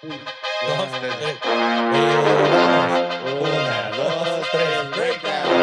Dos, tres. Una, dos, tres. Breakdown.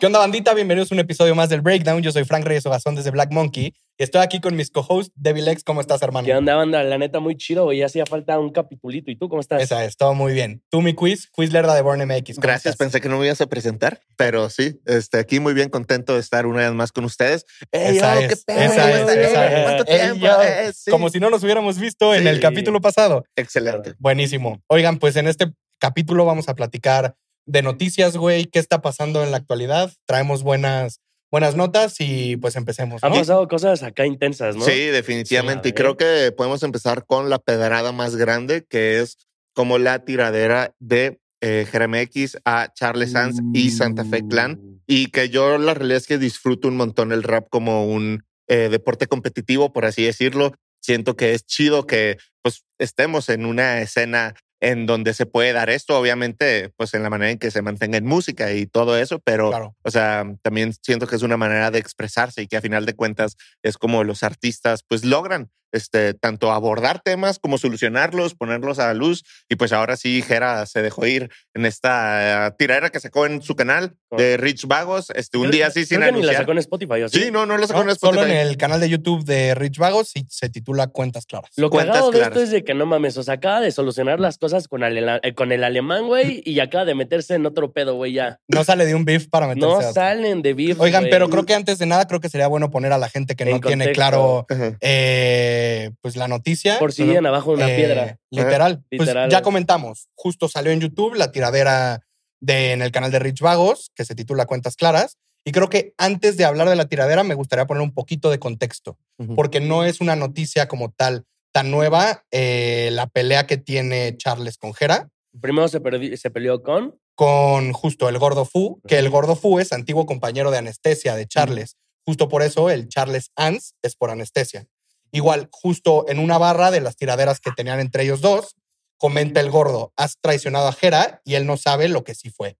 ¿Qué onda, bandita? Bienvenidos a un episodio más del Breakdown. Yo soy Frank Reyes Ogazón desde Black Monkey y estoy aquí con mis co-hosts, Devil X. ¿Cómo estás, hermano? ¿Qué onda, banda? La neta, muy chido, güey. Hacía falta un capitulito. ¿Y tú cómo estás? Esa es, todo muy bien. Tú, mi quiz, quiz lerda de Born MX. ¿cómo Gracias, estás? pensé que no me ibas a presentar, pero sí, este, aquí muy bien contento de estar una vez más con ustedes. Ey, Esa yo, es, qué pedo, esa es, esa es. ¿Cuánto Ey, tiempo? Eh, sí. Como si no nos hubiéramos visto en el Sí. capítulo pasado. Excelente. Buenísimo. Oigan, pues en este capítulo vamos a platicar de noticias, güey, qué está pasando en la actualidad. Traemos buenas, buenas notas y pues empecemos. Han ¿no? pasado cosas acá intensas, ¿no? Sí, definitivamente. Sí, y creo que podemos empezar con la pedrada más grande, que es como la tiradera de eh, Jeremy X a Charles Sanz y Santa Fe Clan. Uh. Y que yo la realidad es que disfruto un montón el rap como un eh, deporte competitivo, por así decirlo. Siento que es chido que pues estemos en una escena en donde se puede dar esto, obviamente, pues en la manera en que se mantenga en música y todo eso, pero, Claro. o sea, también siento que es una manera de expresarse y que a final de cuentas es como los artistas pues logran este, tanto abordar temas como solucionarlos, ponerlos a la luz. Y pues ahora sí, Jera se dejó ir en esta eh, tiradera que sacó en su canal de Rich Vagos, este, un Creo- día así sin que ni la anunciar. sacó en Spotify, ¿o sí? Sí, no, no lo sacó ¿no? en Solo Spotify. en el canal de YouTube de Rich Vagos y se titula Cuentas Claras. Lo Cuentas cagado de esto es de que no mames, o sea, acaba de solucionar las cosas con, ale- eh, con el alemán, güey, y acaba de meterse en otro pedo, güey, ya. No sale de un beef para meterse No a salen de beef, Oigan, güey. pero creo que antes de nada, creo que sería bueno poner a la gente que En no tiene contexto. claro Ajá. eh, pues la noticia. Por si viven abajo de una Eh, piedra. Literal. Pues Literal. ya comentamos. Justo salió en YouTube la tiradera de, en el canal de Rich Vagos, que se titula Cuentas Claras. Y creo que antes de hablar de la tiradera, me gustaría poner un poquito de contexto, porque no es una noticia como tal tan nueva eh, la pelea que tiene Charles con Jera, Primero se, se peleó con. con justo el Gordo Fu, que el Gordo Fu es antiguo compañero de anestesia de Charles. Justo por eso el Charles Ans es por anestesia. Igual, justo en una barra de las tiraderas que tenían entre ellos dos, comenta el gordo, has traicionado a Jera y él no sabe lo que sí fue.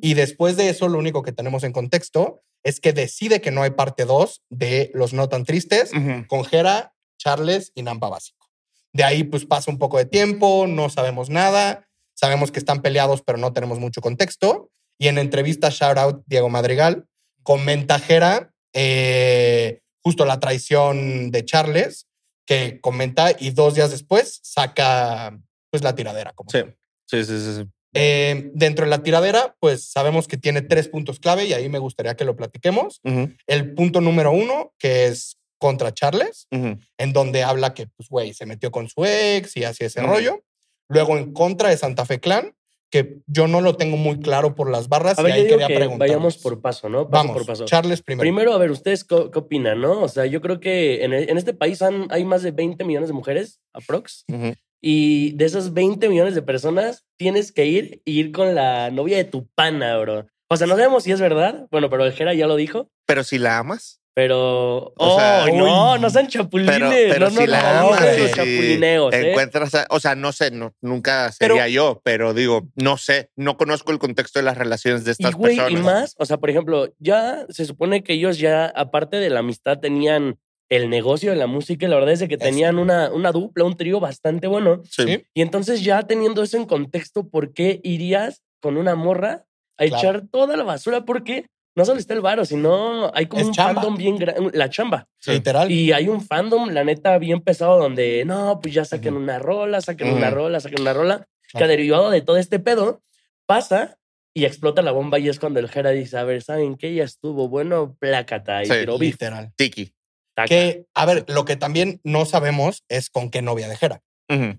Y después de eso, lo único que tenemos en contexto es que decide que no hay parte 2 de Los No Tan Tristes con Jera, Charles y Nampa Básico. De ahí pues pasa un poco de tiempo, no sabemos nada, sabemos que están peleados pero no tenemos mucho contexto. Y en entrevista, shout out Diego Madrigal, comenta Jera eh, justo la traición de Charles, que comenta y dos días después saca pues la tiradera. Como Sí. Sí, sí, sí, sí. Eh, dentro de la tiradera, pues sabemos que tiene tres puntos clave y ahí me gustaría que lo platiquemos. El punto número uno, que es contra Charles, en donde habla que, pues, güey, se metió con su ex y así ese rollo. Luego en contra de Santa Fe Clan, que yo no lo tengo muy claro por las barras A y ver, ahí yo digo quería que preguntar. vayamos por paso, ¿no? Paso Vamos, por paso. Charles primero. Primero, a ver, ¿ustedes qué, opinan, no? O sea, yo creo que en, e- en este país han- hay más de 20 millones de mujeres, aprox. Ujú. Y de esos 20 millones de personas, tienes que ir y ir con la novia de tu pana, bro. O sea, no sabemos si es verdad. Bueno, pero el Jera ya lo dijo. Pero si la amas, Pero. O sea, ¡Oh, no! uy. No sean chapulines. pero, pero no si nos la amas, los y chapulineos, ¿eh? encuentras, a- o sea, no sé, no, nunca Pero- sería yo, pero digo, no sé, no conozco el contexto de las relaciones de Y estas y personas. más, o sea, por ejemplo, ya se supone que ellos ya, aparte de la amistad, tenían el negocio de la música y la verdad es de que tenían una, una dupla, un trío bastante bueno. Sí. Sí. Y entonces ya teniendo eso en contexto, ¿por qué irías con una morra a Claro. echar toda la basura? Porque no solo está el varo, sino hay como Es un chamba. fandom bien grande, la chamba. Sí. Literal. Y hay un fandom, la neta, bien pesado donde, no, pues ya saquen una rola, saquen una rola, saquen una rola. Que Claro. derivado de todo este pedo, pasa y explota la bomba y es cuando el Jera dice, a ver, ¿saben qué? Ya estuvo bueno, plácata. Y Sí, tiró. Literal. Tiki. taca. Que, a ver, lo que también no sabemos es con qué novia de Jera.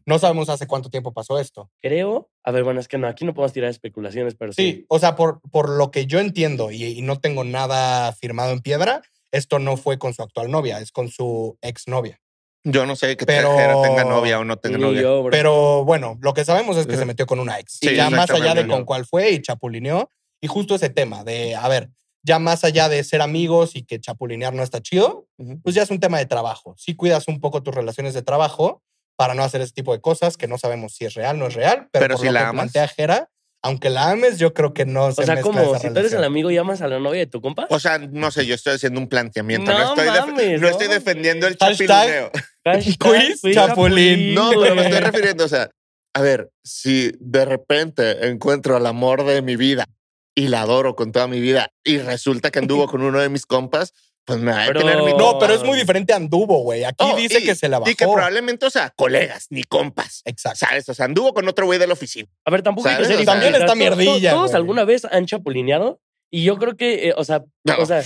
No sabemos hace cuánto tiempo pasó esto. Creo, a ver, bueno, es que no, aquí no podemos tirar especulaciones, pero sí. Sí, o sea, por, por lo que yo entiendo y, y no tengo nada firmado en piedra, esto no fue con su actual novia, es con su exnovia. Yo no sé que Pero- tenga novia o no tenga novia. yo. Pero bueno, lo que sabemos es que se metió con una ex. Sí, ya más allá de con cuál fue y chapulineó. Y justo ese tema de, a ver, ya más allá de ser amigos y que chapulinear no está chido, pues ya es un tema de trabajo. Sí cuidas un poco tus relaciones de trabajo para no hacer ese tipo de cosas que no sabemos si es real o no es real, pero, Pero por si lo la que amas. plantea Jera, aunque la ames, yo creo que no se O sea, como si tú eres el amigo y amas a la novia de tu compa. O sea, no sé, yo estoy haciendo un planteamiento. No, No estoy, def- mames, no no. estoy defendiendo el. Hashtag, quiz chapulín. No, pero me estoy refiriendo, o sea, a ver, si de repente encuentro al amor de mi vida y la adoro con toda mi vida y resulta que anduvo con uno de mis compas, pues me va a Pero- tener mi... No, pero es muy diferente a Anduvo, güey. Aquí dice y- que se la bajó. Y que probablemente, o sea, colegas, ni compas. Exacto. ¿Sabes? O sea, anduvo con otro güey de la oficina. A ver, tampoco hay que ¿Sabes? ser Y también está mierdilla, Todos güey. alguna vez han chapulineado y yo creo que, eh, o sea, No. o sea,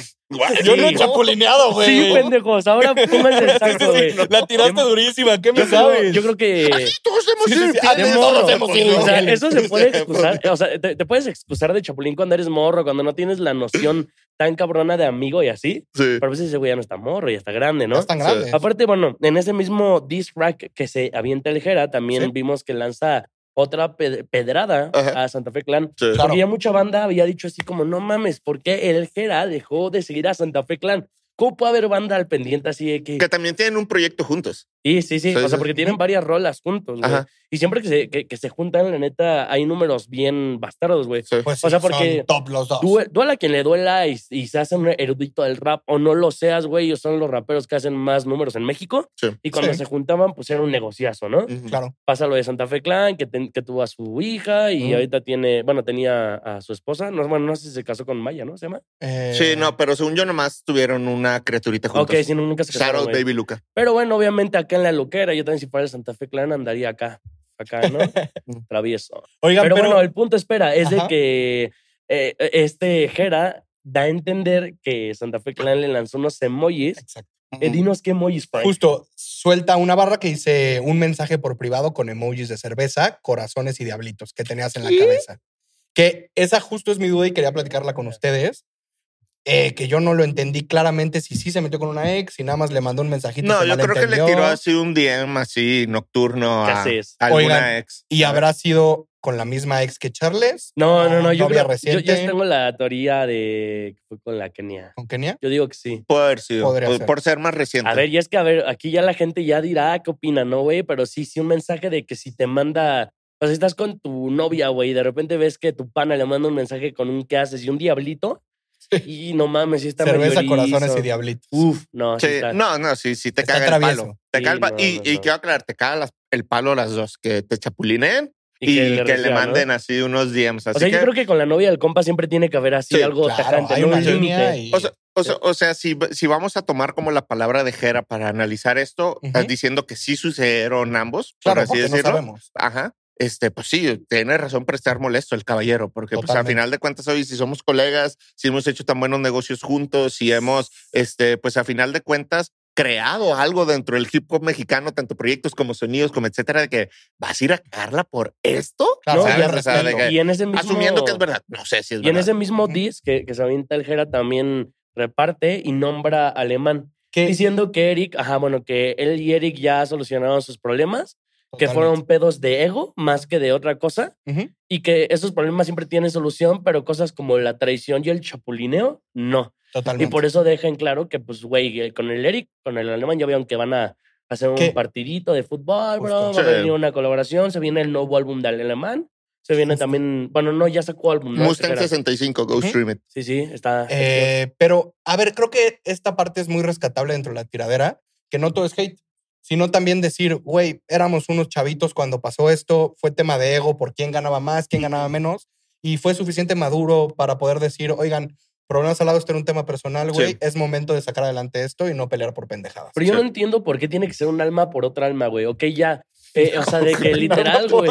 Yo no he Sí. chapulineado, güey. sí, pendejos. Ahora pónganse el saco, güey. La tiraste durísima. ¿Qué me Yo creo, sabes? yo creo que Todos hemos Sí, sí, sido sí. infieles. Ah, de todos hemos sido O sea, eso se puede excusar. O sea, te, te puedes excusar de chapulín cuando eres morro, cuando no tienes la noción tan cabrona de amigo y así. Sí. Pero a veces ese güey ya no está morro, ya está grande, No ¿no? es tan Sí. grande. Aparte, bueno, en ese mismo diss track que se avienta el Jera, también Sí. vimos que lanza otra pe- pedrada Ajá. a Santa Fe Clan. Sí. Claro. Porque ya mucha banda había dicho así como, no mames, ¿por qué el Jera dejó de seguir a Santa Fe Clan? ¿Cómo puede haber banda al pendiente así de que... Que también tienen un proyecto juntos. Sí, sí, sí. O sea, porque tienen varias rolas juntos, güey. Y siempre que se, que, que se juntan, la neta, hay números bien bastardos, güey. Sí. Pues O sea, sí, porque son top los dos. Due- Duela a quien le duela y, y se hace un erudito del rap o no lo seas, güey. Ellos son los raperos que hacen más números en México. Sí. Y cuando Sí. se juntaban, pues era un negociazo, ¿no? Claro. Pasa lo de Santa Fe Clan, que, ten- que tuvo a su hija y ahorita tiene, bueno, tenía a su esposa. No, bueno, no sé si se casó con Maya, ¿no? ¿Se llama? Eh, Sí, no, pero según yo nomás tuvieron una criaturita juntos. Ok, si no, nunca se Shout casaron. Baby Luca. Pero bueno, obviamente acá en la loquera, yo también si fuera de Santa Fe Clan andaría acá, acá, ¿no? Travieso. Oigan, Pero, pero, bueno, el punto, espera, es de que eh, este Jera da a entender que Santa Fe Clan le lanzó unos emojis. Exacto. Eh, dinos qué emojis, Frank. Justo suelta una barra que dice un mensaje por privado con emojis de cerveza, corazones y diablitos que tenías en la cabeza. Que esa justo es mi duda y quería platicarla con ustedes. Eh, que yo no lo entendí claramente si sí se metió con una ex, si nada más le mandó un mensajito. No, yo creo que le tiró así un DM así nocturno ¿Qué a, haces? a alguna Oigan, ex. Y habrá sido con la misma ex que Charles. No, no, no, yo, creo- yo, reciente. yo tengo la teoría de que fue con la Kenia. ¿Con Kenia? Yo digo que sí. Puede haber sido. Podría por, ser. por ser más reciente. A ver, y es que, a ver, aquí ya la gente ya dirá "Ah, qué opina, ¿no, güey? Pero sí, sí, un mensaje de que si te manda. O sea, si estás con tu novia, güey, y de repente ves que tu pana le manda un mensaje con un qué haces y un diablito. Y no mames, sí está Cerveza, corazones y diablitos. Uf, no, sí Sí, está. no, no, sí, sí te caga el travieso. palo. Te Sí, caga el pa- no, y, no, y no. quiero aclarar, te caga las- el palo las dos, que te chapulinen y, que que, le le, reciban, ¿no? manden así unos DMs. Así O sea, que, yo creo que con la novia del compa siempre tiene que haber así Sí, algo Claro, tajante, hay ¿no? una Un línea límite. y... o sea, o sea, o sea, si, si vamos a tomar como la palabra de Jera para analizar esto, Ujú. estás diciendo que sí sucedieron ambos, claro, por así porque no decirlo. sabemos. Ajá. Este, pues sí, tiene razón para estar molesto el caballero, porque pues al final de cuentas hoy si somos colegas, si hemos hecho tan buenos negocios juntos, si hemos, este, pues al final de cuentas creado algo dentro del hip hop mexicano, tanto proyectos como sonidos, como etcétera, de que vas a ir a cagarla por esto, Claro. O sea, de respeto. que- Y en ese mismo... asumiendo que es verdad, no sé si es Y en verdad. ese mismo disc que, que se avienta el Jera también reparte y nombra alemán, Que- diciendo que Eric, ajá, bueno, que él y Eric ya solucionaron sus problemas, que fueron pedos de ego más que de otra cosa, y que esos problemas siempre tienen solución, pero cosas como la traición y el chapulineo, no. Totalmente. Y por eso deja en claro que, pues, güey, eh, con el Eric, con el alemán, ya vieron que van a hacer un partidito de fútbol, bro. Justo. Va a venir una colaboración. Se viene el nuevo álbum del alemán. Se viene Justo. también, bueno, no, ya sacó álbum. ¿no? Mustang Espera. 65, Go. Stream It. Sí, sí, está. Eh, pero, a ver, creo que esta parte es muy rescatable dentro de la tiradera, que no todo es hate, sino también decir, güey, éramos unos chavitos cuando pasó esto, fue tema de ego por quién ganaba más, quién ganaba menos, y fue suficiente maduro para poder decir, oigan, problemas al lado, esto era un tema personal, güey, Sí. es momento de sacar adelante esto y no pelear por pendejadas. Pero yo sí. no entiendo por qué tiene que ser un alma por otra alma, güey. Ok, ya. Eh, o sea, de que literal, güey.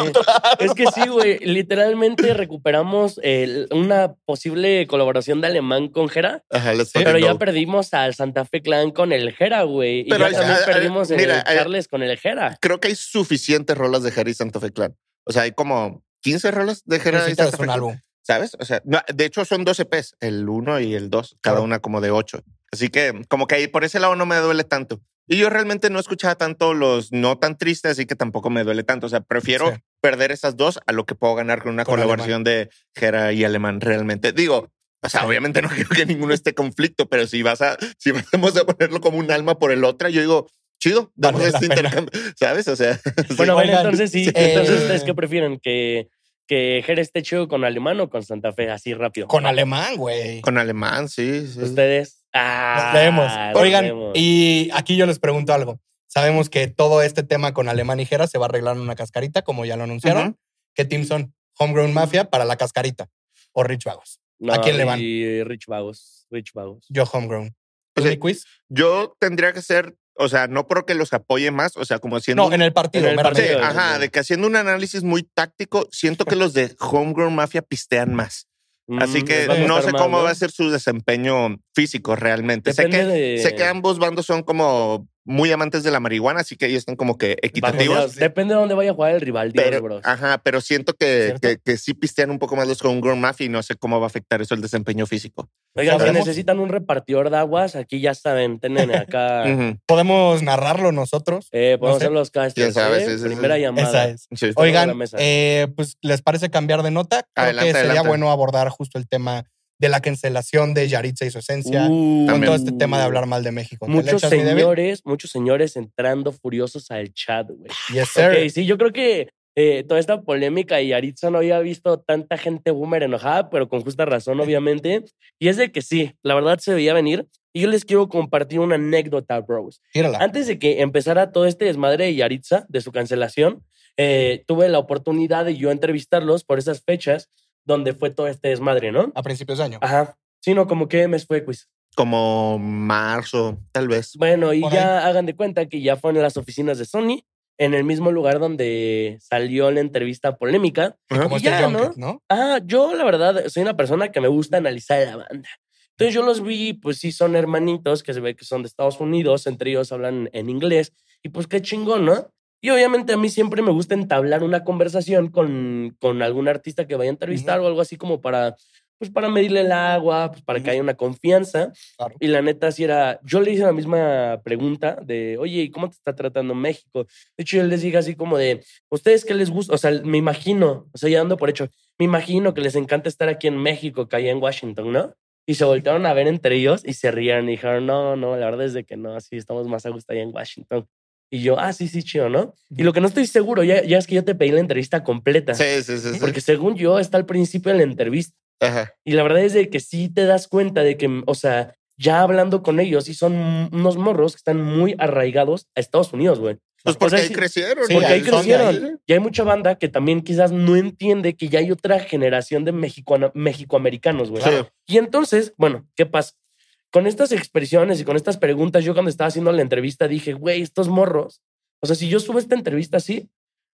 Es que sí, güey. Literalmente recuperamos el- una posible colaboración de alemán con Jera. Ajá, Pero ya perdimos al Santa Fe Clan con el Jera, güey. Y ya hay- también hay- hay- perdimos el mira, hay- Charles con el Jera. Creo que hay suficientes rolas de Jera y Santa Fe Clan. O sea, hay como 15 rolas de Jera y Santa Fe un Clan. álbum. ¿Sabes? O sea, no, de hecho son dos EPs, el uno y el dos, cada Claro. una como de ocho. Así que como que ahí por ese lado no me duele tanto. Y yo realmente no escuchaba tanto los no tan tristes, así que tampoco me duele tanto. O sea, prefiero Sí. perder esas dos a lo que puedo ganar con una Con colaboración de Jera y Alemán realmente. Digo, o sea, Sí. obviamente no quiero que ninguno esté conflicto, pero si vas a, si vamos a ponerlo como un alma por el otro, yo digo, chido, damos Vale este pena. intercambio, ¿sabes? O sea, sí. Bueno, Oigan, entonces sí. sí. Entonces, ¿ustedes qué prefieren? ¿Que, que Jera esté chido con Alemán o con Santa Fe, así rápido. Con alemán, güey. Con alemán, sí. sí. Ustedes. Ah, Nos vemos. nos Oigan, vemos. y aquí yo les pregunto algo. Sabemos que todo este tema con alemán y Jera se va a arreglar en una cascarita, como ya lo anunciaron. Ujú. ¿Qué team son? Homegrown Mafia para la cascarita o Rich Vagos. No, ¿a quién le van? y Rich Vagos. Rich Vagos. Yo Homegrown. O ¿Es sea, mi quiz? Yo tendría que ser, o sea, no porque los apoye más, o sea, como haciendo. No, un- en el partido. en el me partido. Sí, ajá, de que haciendo un análisis muy táctico, siento que los de Homegrown Mafia pistean más. Así Mm, que no sé cómo va a ser su desempeño físico realmente. Sé que, de- sé que ambos bandos son como muy amantes de la marihuana, así que ellos están como que equitativos. Depende de dónde vaya a jugar el rival, Dios, Pero, bro. ajá, pero siento que, que, que sí pistean un poco más los Homegrown Mafia y no sé cómo va a afectar eso el desempeño físico. Oigan, si necesitan un repartidor de aguas, aquí ya saben, tienen acá. Podemos narrarlo nosotros. eh, podemos No sé. hacer los castings. Ya sabes, ¿eh? sí, sí. Primera llamada. Esa es. Sí. Oiga, Oigan, la mesa. eh, pues les parece cambiar de nota. Creo Adelante, que sería adelante. bueno abordar justo el tema de la cancelación de Yaritza y su esencia. Uh, con todo este tema de hablar mal de México. ¿Te le Muchos señores, muchos señores entrando furiosos al chat, güey. Yes, sir. Ok, sí, yo creo que eh, toda esta polémica y Aritza no había visto tanta gente boomer enojada, pero con justa razón, obviamente. Y es de que sí, la verdad se veía venir. Y yo les quiero compartir una anécdota, bros. Tírala. Antes de que empezara todo este desmadre de Yaritza, de su cancelación, eh, tuve la oportunidad de yo entrevistarlos por esas fechas donde fue todo este desmadre, ¿no? A principios de año. Ajá. Sí, no, como que mes fue quiz. Como marzo, tal vez. Bueno, y Por ya hagan de cuenta que ya fueron en las oficinas de Sony, en el mismo lugar donde salió la entrevista polémica. Ajá. Como y este ya, junket, ¿no? Ah, yo la verdad soy una persona que me gusta analizar la banda. Entonces yo los vi, pues sí son hermanitos que se ve que son de Estados Unidos, entre ellos hablan en inglés y pues qué chingón, ¿no? Y obviamente a mí siempre me gusta entablar una conversación con, con algún artista que vaya a entrevistar o algo así como para, pues para medirle el agua, pues para que haya una confianza. Claro. Y la neta, sí era. Yo le hice la misma pregunta de, oye, ¿y cómo te está tratando México? De hecho, yo les dije así como de, ¿ustedes qué les gusta? O sea, me imagino, o sea, ya dando por hecho, me imagino que les encanta estar aquí en México, que allá en Washington, ¿no? Y se voltearon a ver entre ellos y se rieron y dijeron, no, no, la verdad es de que no, sí, estamos más a gusto allá en Washington. Y yo, ah, sí, sí, chido, ¿no? Y lo que no estoy seguro, ya, ya es que yo te pedí la entrevista completa. Sí, sí, sí. sí. Porque según yo, está al principio de la entrevista. Ajá. Y la verdad es de que sí te das cuenta de que, o sea, ya hablando con ellos, y son unos morros que están muy arraigados a Estados Unidos, güey. Pues O porque sea, ahí crecieron. sí, Porque ahí crecieron. Y hay mucha banda que también quizás no entiende que ya hay otra generación de mexicoamericanos, güey. Sí. Y entonces, bueno, ¿qué pasa? Con estas expresiones y con estas preguntas, yo cuando estaba haciendo la entrevista dije, güey, estos morros, o sea, si yo subo esta entrevista así,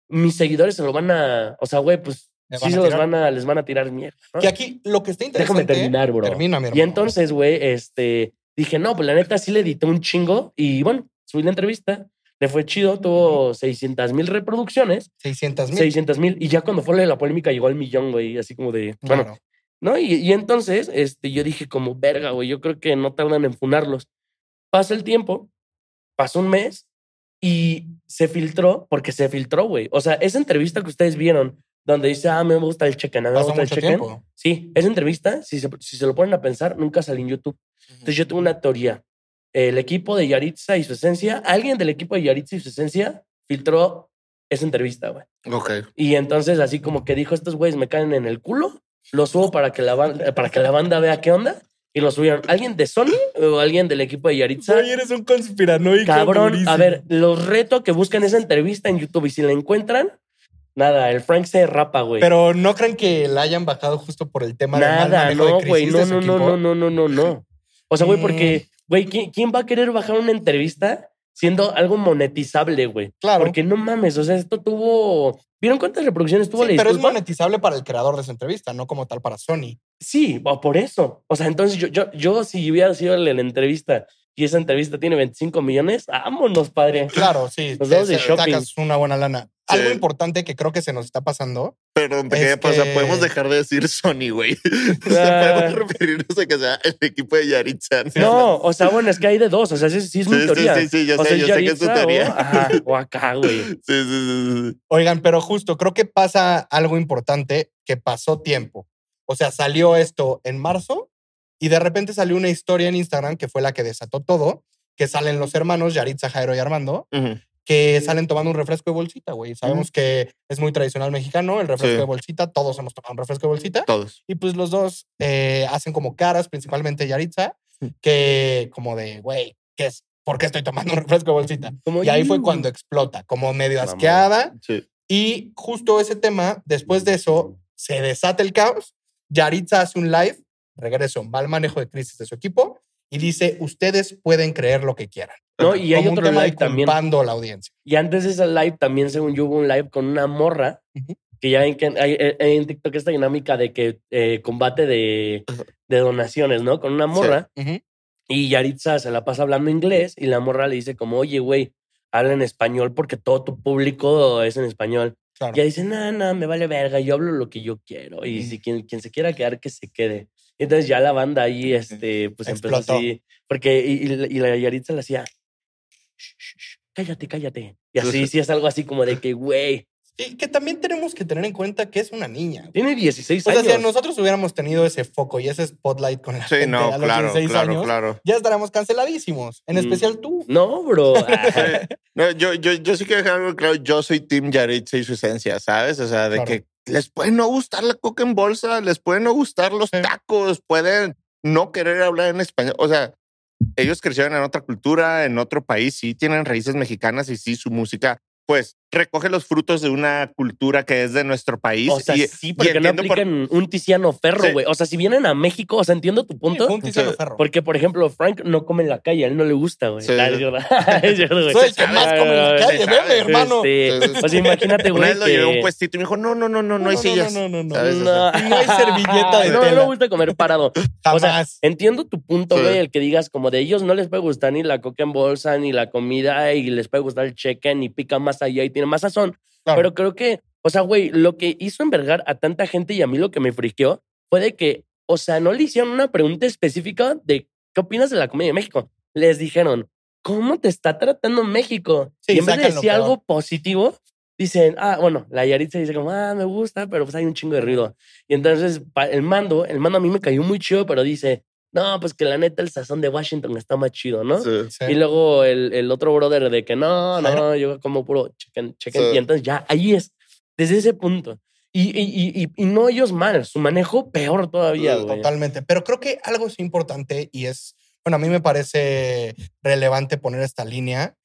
mis seguidores se lo van a, o sea, güey, pues sí se los van a, les van a tirar mierda. ¿no? Que aquí lo que está Déjame interesante. terminar, bro. Termina, mi Y entonces, güey, este, dije, no, pues la neta sí le edité un chingo y bueno, subí la entrevista, le fue chido, tuvo 600 mil reproducciones, 600 mil. 600 mil, y ya cuando fue la polémica llegó al millón, güey, así como de, bueno. ¿No? Y, y entonces, este, yo dije como, verga, güey, yo creo que no tardan en funarlos. Pasa el tiempo, pasó un mes y se filtró, porque se filtró, güey. O sea, esa entrevista que ustedes vieron, donde dice, ah, me gusta el chequen, me gusta el chequen. Sí, esa entrevista, si se, si se lo ponen a pensar, nunca salió en YouTube. Entonces yo tengo una teoría. El equipo de Yaritza y su esencia, alguien del equipo de Yaritza y su esencia filtró esa entrevista, güey. Ok. Y entonces así como que dijo, estos güeyes me caen en el culo, lo subo para que la banda, para que la banda vea qué onda. Y lo subieron. ¿Alguien de Sony o alguien del equipo de Yaritza? Güey, eres un conspiranoico. Cabrón, durísimo. a ver, los reto que busquen esa entrevista en YouTube y si la encuentran, nada, el Frank se rapa, güey. Pero no creen que la hayan bajado justo por el tema de mal Nada, manejo de no, crisis güey, de no, su no, no, equipo? no, no, no, no, no. O sea, güey, porque, güey, ¿quién, quién va a querer bajar una entrevista siendo algo monetizable, güey? Claro. Porque no mames, o sea, esto tuvo. ¿Vieron cuántas reproducciones tuvo Sí, la pero es monetizable para el creador de esa entrevista, no como tal para Sony. Sí, por eso. O sea, entonces yo, yo, yo si hubiera sido la, la entrevista y esa entrevista tiene 25 millones, vámonos, padre. Claro, sí. Nos te- vamos de te shopping. sacas una buena lana. Algo importante que creo que se nos está pasando. Perdón, Es pausa. que- Podemos dejar de decir Sony, güey. O Ah. podemos referirnos a que sea el equipo de Yaritza. No, o sea, bueno, es que hay de dos. O sea, sí, sí es mi Sí, sí, teoría. sí, sí, yo o sé, sea, yo sé que es tu Yaritza teoría. O, ajá, o acá, güey. Sí, sí, sí. Oigan, pero justo creo que pasa algo importante que pasó tiempo. O sea, salió esto en marzo y de repente salió una historia en Instagram que fue la que desató todo, que salen los hermanos Yaritza, Jairo y Armando, Ujú. Que salen tomando un refresco de bolsita, güey. Sabemos que es muy tradicional mexicano el refresco Sí. de bolsita. Todos hemos tomado un refresco de bolsita. Todos. Y pues los dos eh, hacen como caras, principalmente Yaritza, que como de, güey, ¿qué es? ¿Por qué estoy tomando un refresco de bolsita? Como, Y ahí fue cuando explota, como medio asqueada. Sí. Y justo ese tema, después de eso, se desata el caos. Yaritza hace un live, regreso, mal manejo de crisis de su equipo y dice: Ustedes pueden creer lo que quieran. No, y hay Como otro live también. a la audiencia. Y antes de ese live, también según yo hubo un live con una morra, que ya hay, hay- hay en TikTok esta dinámica de que eh, combate de, de donaciones, ¿no? Con una morra. Ujú. Y Yaritza se la pasa hablando inglés y la morra le dice como, oye, güey, habla en español porque todo tu público es en español. Claro. Y ella dice, no, no, me vale verga, yo hablo lo que yo quiero. Y si quien, quien se quiera quedar, que se quede. Entonces ya la banda ahí, este, pues empezó así. Porque, y, y la- y la Yaritza le hacía, "Shh, shh, shh, cállate, cállate. Y así, sí es algo así como de que, güey, Y que también tenemos que tener en cuenta que es una niña. güey. tiene 16 O sea, años. si nosotros hubiéramos tenido ese foco y ese spotlight con la Sí, gente no, a los claro, 16 claro, años, claro. ya estaremos canceladísimos. En Mm. especial tú. No, bro. No, yo, yo, yo sí quiero dejar algo claro. Yo soy Team Yaritza y su esencia, ¿sabes? O sea, de Claro. que les puede no gustar la coca en bolsa, les pueden no gustar los Sí. tacos, pueden no querer hablar en español. O sea, ellos crecieron en otra cultura, en otro país, sí tienen raíces mexicanas y sí su música, pues recoge los frutos de una cultura que es de nuestro país. O sea, y, sí, y porque no por- aplican un Tiziano Ferro, Sí. güey. O sea, si vienen a México, o sea, entiendo tu punto. Un Tiziano Sí. Ferro. Porque, por ejemplo, Frank no come en la calle, a él no le gusta, güey. Sí. Ah, es verdad. Es verdad, güey. Soy el que más come en la Ah, calle, hermano. Este, o sea, imagínate, Una güey. vez lo llevé a un puestito y me dijo, no, no, no, no, no hay sillas. No, no, no, no. No, hay servilleta de no, no me gusta comer parado. O sea, entiendo tu punto, güey, el que digas como de ellos no les puede gustar ni la coca en bolsa, ni la comida, y les puede gustar el chicken, y pica más allá y tiene más sazón. Claro. Pero creo que, o sea, güey, lo que hizo envergar a tanta gente y a mí lo que me friqueó fue de que, o sea, no le hicieron una pregunta específica de qué opinas de la comida de México. Les dijeron, ¿cómo te está tratando México? Sí, y en vez de decir peor. algo positivo, dicen, ah, bueno, la Yaritza dice como, ah, me gusta, pero pues hay un chingo de ruido. Y entonces el mando, el mando a mí me cayó muy chido, pero dice, no, pues que la neta el sazón de Washington está más chido, ¿no? Sí. Sí. Y luego el, el otro brother de que no, no, yo como puro chicken, chicken. Sí. Y entonces ya, ahí es, desde ese punto. Y, y, y, y- y no ellos mal, su manejo peor todavía. Totalmente. Pero creo que algo es importante y es, bueno, a mí me parece relevante poner esta línea.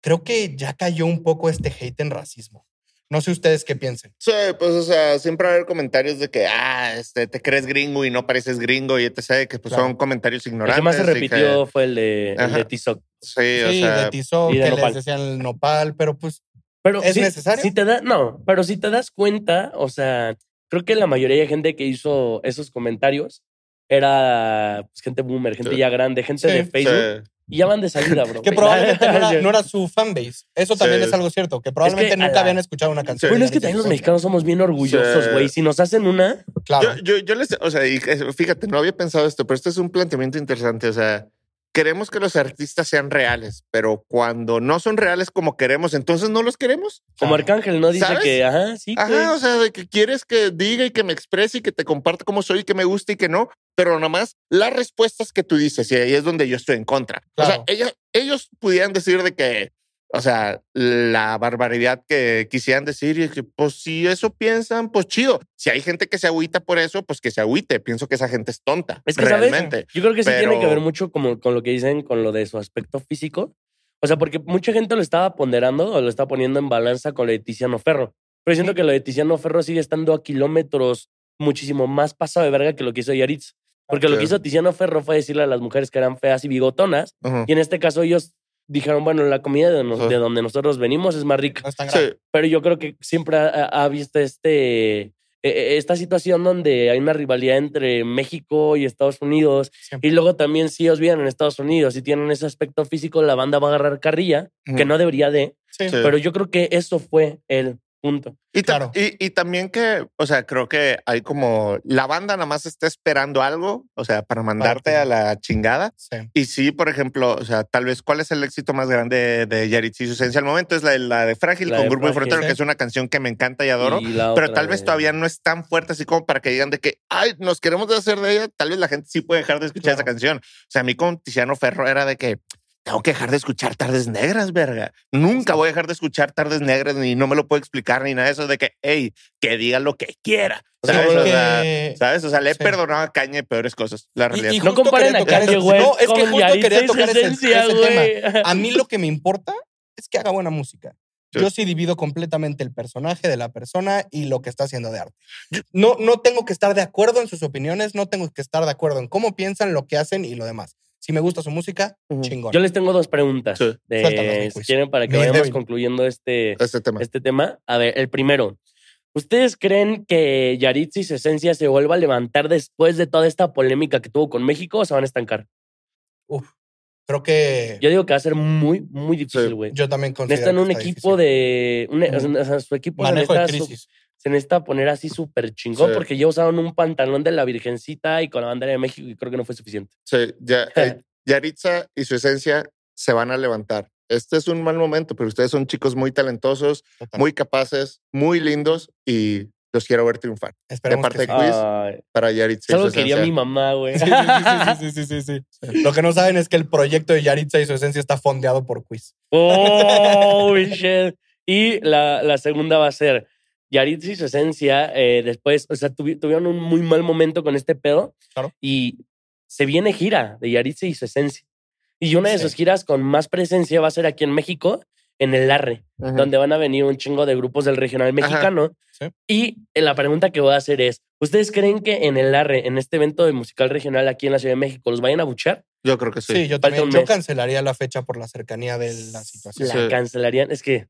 Creo que ya cayó un poco este hate en racismo. No sé ustedes qué piensen. Sí, pues, o sea, siempre va a haber comentarios de que, ah, este, te crees gringo y no pareces gringo y etc., que pues Claro. son comentarios El ignorantes. que más se que- repitió fue el de, el de. Tizoc. sí, o Sí, sea, de Tizoc, que nopal. les decían el nopal, pero pues Pero ¿Es necesario? Si te da, no, pero si te das cuenta, o sea, creo que la mayoría de gente que hizo esos comentarios era pues, gente boomer, gente Sí. ya grande, gente Sí, de Facebook. Y ya van de salida, bro. que probablemente no era, no era su fanbase. Eso también Sí. es algo cierto, que probablemente nunca la- habían escuchado una canción. Bueno, es que también los mexicanos somos bien orgullosos, Sí. güey. Si nos hacen una, Claro. Yo, yo, yo les, o sea, y, fíjate, no había pensado esto, pero esto es un planteamiento interesante. O sea, queremos que los artistas sean reales, pero cuando no son reales como queremos, entonces no los queremos. como Claro. Arcángel, ¿no? Dice ¿Sabes? que, ajá, sí. Ajá, o sea, de que quieres que diga y que me exprese y que te comparte cómo soy y que me guste y que no, pero nada más las respuestas que tú dices y ahí es donde yo estoy en contra. O sea, Claro. ellos, ellos pudieran decir de que, o sea, la barbaridad que quisieran decir y que, pues si eso piensan, pues chido. Si hay gente que se agüita por eso, pues que se agüite. Pienso que esa gente es tonta. Es que, ¿sabes? realmente. Yo creo que sí tiene que Pero- ver mucho como, con lo que dicen con lo de su aspecto físico. O sea, porque mucha gente lo estaba ponderando o lo está poniendo en balanza con lo de Tiziano Ferro. Pero siento que lo de Tiziano Ferro sigue estando a kilómetros muchísimo más pasado de verga que lo que hizo Yaritz. Porque lo que hizo Tiziano Ferro fue decirle a las mujeres que eran feas y bigotonas. Y en este caso ellos dijeron, bueno, la comida de, nos- Ajá. de donde nosotros venimos es más rica. No es tan grave. Sí, Pero yo creo que siempre ha, visto este, eh, eh, esta situación donde hay una rivalidad entre México y Estados Unidos. Siempre. Y luego también si ellos viven en Estados Unidos y tienen ese aspecto físico, la banda va a agarrar carrilla, que no debería de. Sí. Pero yo creo que eso fue el punto. Y, Claro. y, y también que, o sea, creo que hay como la banda nada más está esperando algo, o sea, para mandarte a la chingada. Sí. Y sí, por ejemplo, o sea, tal vez cuál es el éxito más grande de Yaritz y su esencia al momento es la, de- la de Frágil La con de Grupo sí. que es una canción que me encanta y adoro. Y pero tal vez de- todavía no es tan fuerte así como para que digan de que, ay, nos queremos deshacer de ella. Tal vez la gente sí puede dejar de escuchar Claro. esa canción. O sea, a mí con Tiziano Ferro era de que tengo que dejar de escuchar tardes negras, verga. Nunca voy a dejar de escuchar tardes negras ni no me lo puedo explicar ni nada de eso de que, hey, que diga lo que quiera. Sí, ¿Sabes? O sea, ¿sabes? O sea, le he Sí. perdonado a Caña de peores cosas. La Y- realidad. y No justo comparen a ese- West No, es que justo quería y tocar ese, esencia, ese güey. tema. A mí lo que me importa es que haga buena música. Sí. Yo sí divido completamente el personaje de la persona y lo que está haciendo de arte. No, no tengo que estar de acuerdo en sus opiniones, no tengo que estar de acuerdo en cómo piensan, lo que hacen y lo demás. Si me gusta su música, chingón. Yo les tengo dos preguntas. Sí. de- si quiz. quieren, para que Mi vayamos débil. concluyendo este, Este tema. este tema. A ver, el primero. ¿Ustedes creen que Yaritza y su esencia se vuelva a levantar después de toda esta polémica que tuvo con México o se van a estancar? Uf, creo que Yo digo que va a ser muy, muy difícil, Sí. güey. yo también considero Necesitan que un está equipo difícil. de. un- Ujú. o sea, su equipo manejo de necesita, su- crisis. Se necesita poner así súper chingón Sí. porque ya usaron un pantalón de la Virgencita y con la bandera de México y creo que no fue suficiente. Sí, ya, eh, Yaritza y su esencia se van a levantar. Este es un mal momento, pero ustedes son chicos muy talentosos, Total. muy capaces, muy lindos y los quiero ver triunfar. Esperemos parte que de sí. quiz. Ay, Para Yaritza es y su algo que quería mi mamá, güey. Sí, sí, sí, sí, sí, sí, sí. Lo que no saben es que el proyecto de Yaritza y su esencia está fondeado por Quiz. Oh, shit. Y la, la segunda va a ser Yaritza y su esencia. eh, después, o sea, tuvi- tuvieron un muy mal momento con este pedo. Claro. Y se viene gira de Yaritza y su esencia. Y una de Sí. sus giras con más presencia va a ser aquí en México, en el Arre, Ujú. donde van a venir un chingo de grupos del regional mexicano. Sí. Y eh, la pregunta que voy a hacer es: ¿Ustedes creen que en el Arre, en este evento de musical regional aquí en la Ciudad de México, los vayan a buchar? Yo creo que sí. Sí, yo Falta también. Yo cancelaría la fecha por la cercanía de la situación. La Sí. cancelarían. Es que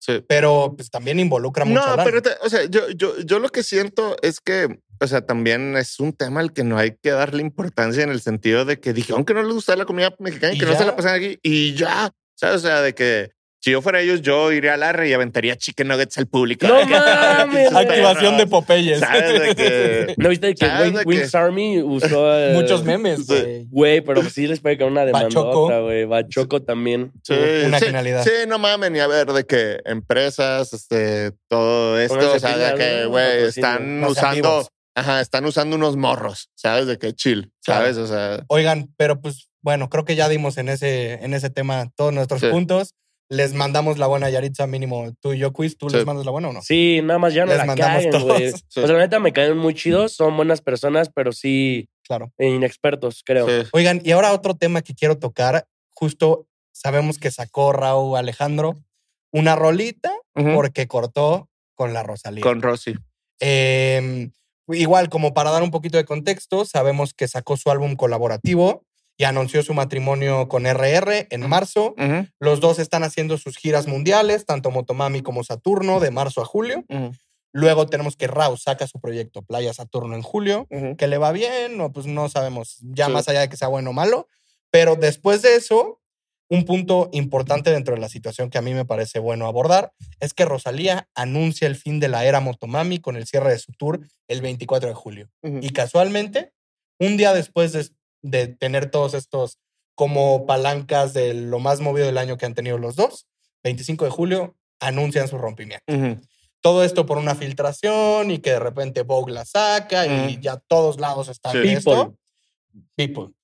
sí. Pero pues también involucra mucho. No, pero, te- o sea, yo, yo, yo lo que siento es que, o sea, también es un tema al que no hay que darle importancia en el sentido de que dijeron que no les gusta la comida mexicana y que no se la pasan aquí y ya, ¿sabes? O sea, de que si yo fuera ellos, yo iría al arre y aventaría chicken nuggets al público. ¡No que- mames, Activación de. Popeyes. ¿Sabes? De que- ¿No viste que ¿Sabes Wing- de Wings qué? Army usó. Muchos memes, Sí. güey. Güey, pero sí les puede caer una demandota, güey. Bachoco también. Sí, Una sí, genialidad. Sí, no mames, ni a ver de que empresas, este, todo esto, o sea, de que, güey, están usando, ajá, están usando unos morros, ¿sabes? De que chill, Claro. ¿sabes? O sea, Oigan, pero pues bueno, creo que ya dimos en ese, en ese tema todos nuestros Sí. puntos. Les mandamos la buena Yaritza, mínimo tú y yo, Quiz. ¿Tú Sí. les mandas la buena o no? Sí, nada más ya no Les la mandamos todos. güey. Sí. O sea, la neta me caen muy chidos, son buenas personas, pero sí Claro. inexpertos, creo. sí. Oigan, y ahora otro tema que quiero tocar. Justo sabemos que sacó Raúl Alejandro una rolita porque cortó con la Rosalía. Con Rosy. Eh, igual, como para dar un poquito de contexto, sabemos que sacó su álbum colaborativo y anunció su matrimonio con RR en marzo. Los dos están haciendo sus giras mundiales, tanto Motomami como Saturno, de marzo a julio. Luego tenemos que Rao saca su proyecto Playa Saturno en julio, que le va bien, o pues no sabemos, ya Sí. más allá de que sea bueno o malo. Pero después de eso, un punto importante dentro de la situación que a mí me parece bueno abordar es que Rosalía anuncia el fin de la era Motomami con el cierre de su tour el 24 de julio. Y casualmente, un día después de, de tener todos estos como palancas de lo más movido del año que han tenido los dos, 25 de julio anuncian su rompimiento. Todo esto por una filtración y que de repente Vogue la saca y Mm. ya todos lados están Sí. en esto. People.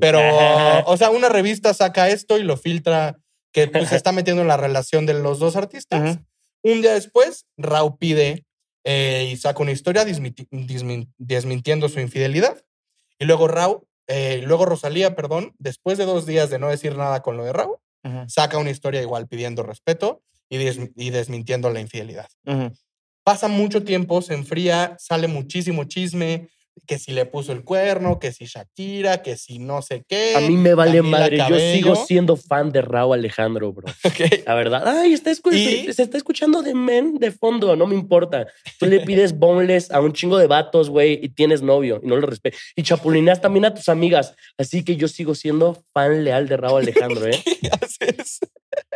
Pero, o sea, una revista saca esto y lo filtra que pues, se está metiendo en la relación de los dos artistas. Un día después, Rao pide eh, y saca una historia desmintiendo su infidelidad. Y luego Rao, eh, luego Rosalía, perdón, después de dos días de no decir nada con lo de Ujú. saca una historia igual pidiendo respeto y, des- y desmintiendo la infidelidad. Pasa mucho tiempo, se enfría, sale muchísimo chisme, que si le puso el cuerno, que si Shakira, que si no sé qué. A mí me vale Camila madre. Yo sigo siendo fan de Raúl Alejandro, bro. La verdad. Ay, está escu- Y- se está escuchando de men de fondo. No me importa. Tú le pides boneless a un chingo de vatos, güey, y tienes novio y no lo respetas. Y chapulineas también a tus amigas. Así que yo sigo siendo fan leal de Raúl Alejandro, ¿eh? ¿Qué haces?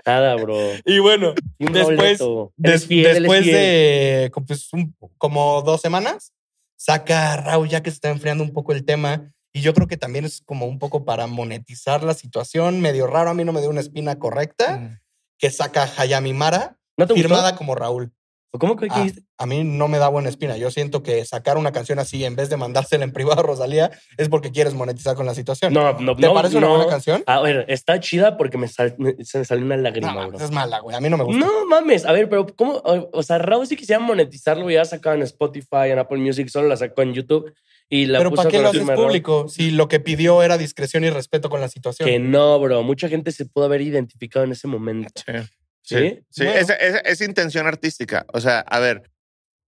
Nada, bro. Y bueno, Y Después- Des- fiel, después de pues, un- como dos semanas, saca a Raúl ya que se está enfriando un poco el tema. Y yo creo que también es como un poco para monetizar la situación. Medio raro, a mí no me dio una espina correcta. Que saca a Hayami Mara, ¿No te gustó? firmada como Raúl. ¿O cómo que Ah, dijiste? a mí no me da buena espina. Yo siento que sacar una canción así en vez de mandársela en privado a Rosalía es porque quieres monetizar con la situación. No, no, ¿Te no, parece una no. buena canción? A ver, está chida porque me sal- me- se me salió una lágrima, No, bro. es mala, güey. A mí no me gusta. No mames, a ver, pero ¿cómo? O, sea, Raúl si quisiera monetizarlo, ya sacado en Spotify, en Apple Music, solo la sacó en YouTube y la Pero puso ¿para qué lo haces público? Si lo que pidió era discreción y respeto con la situación. Que no, bro. Mucha gente se pudo haber identificado en ese momento. Sí. ¿Sí? Sí, Bueno. es, es- es intención artística. O sea, a ver,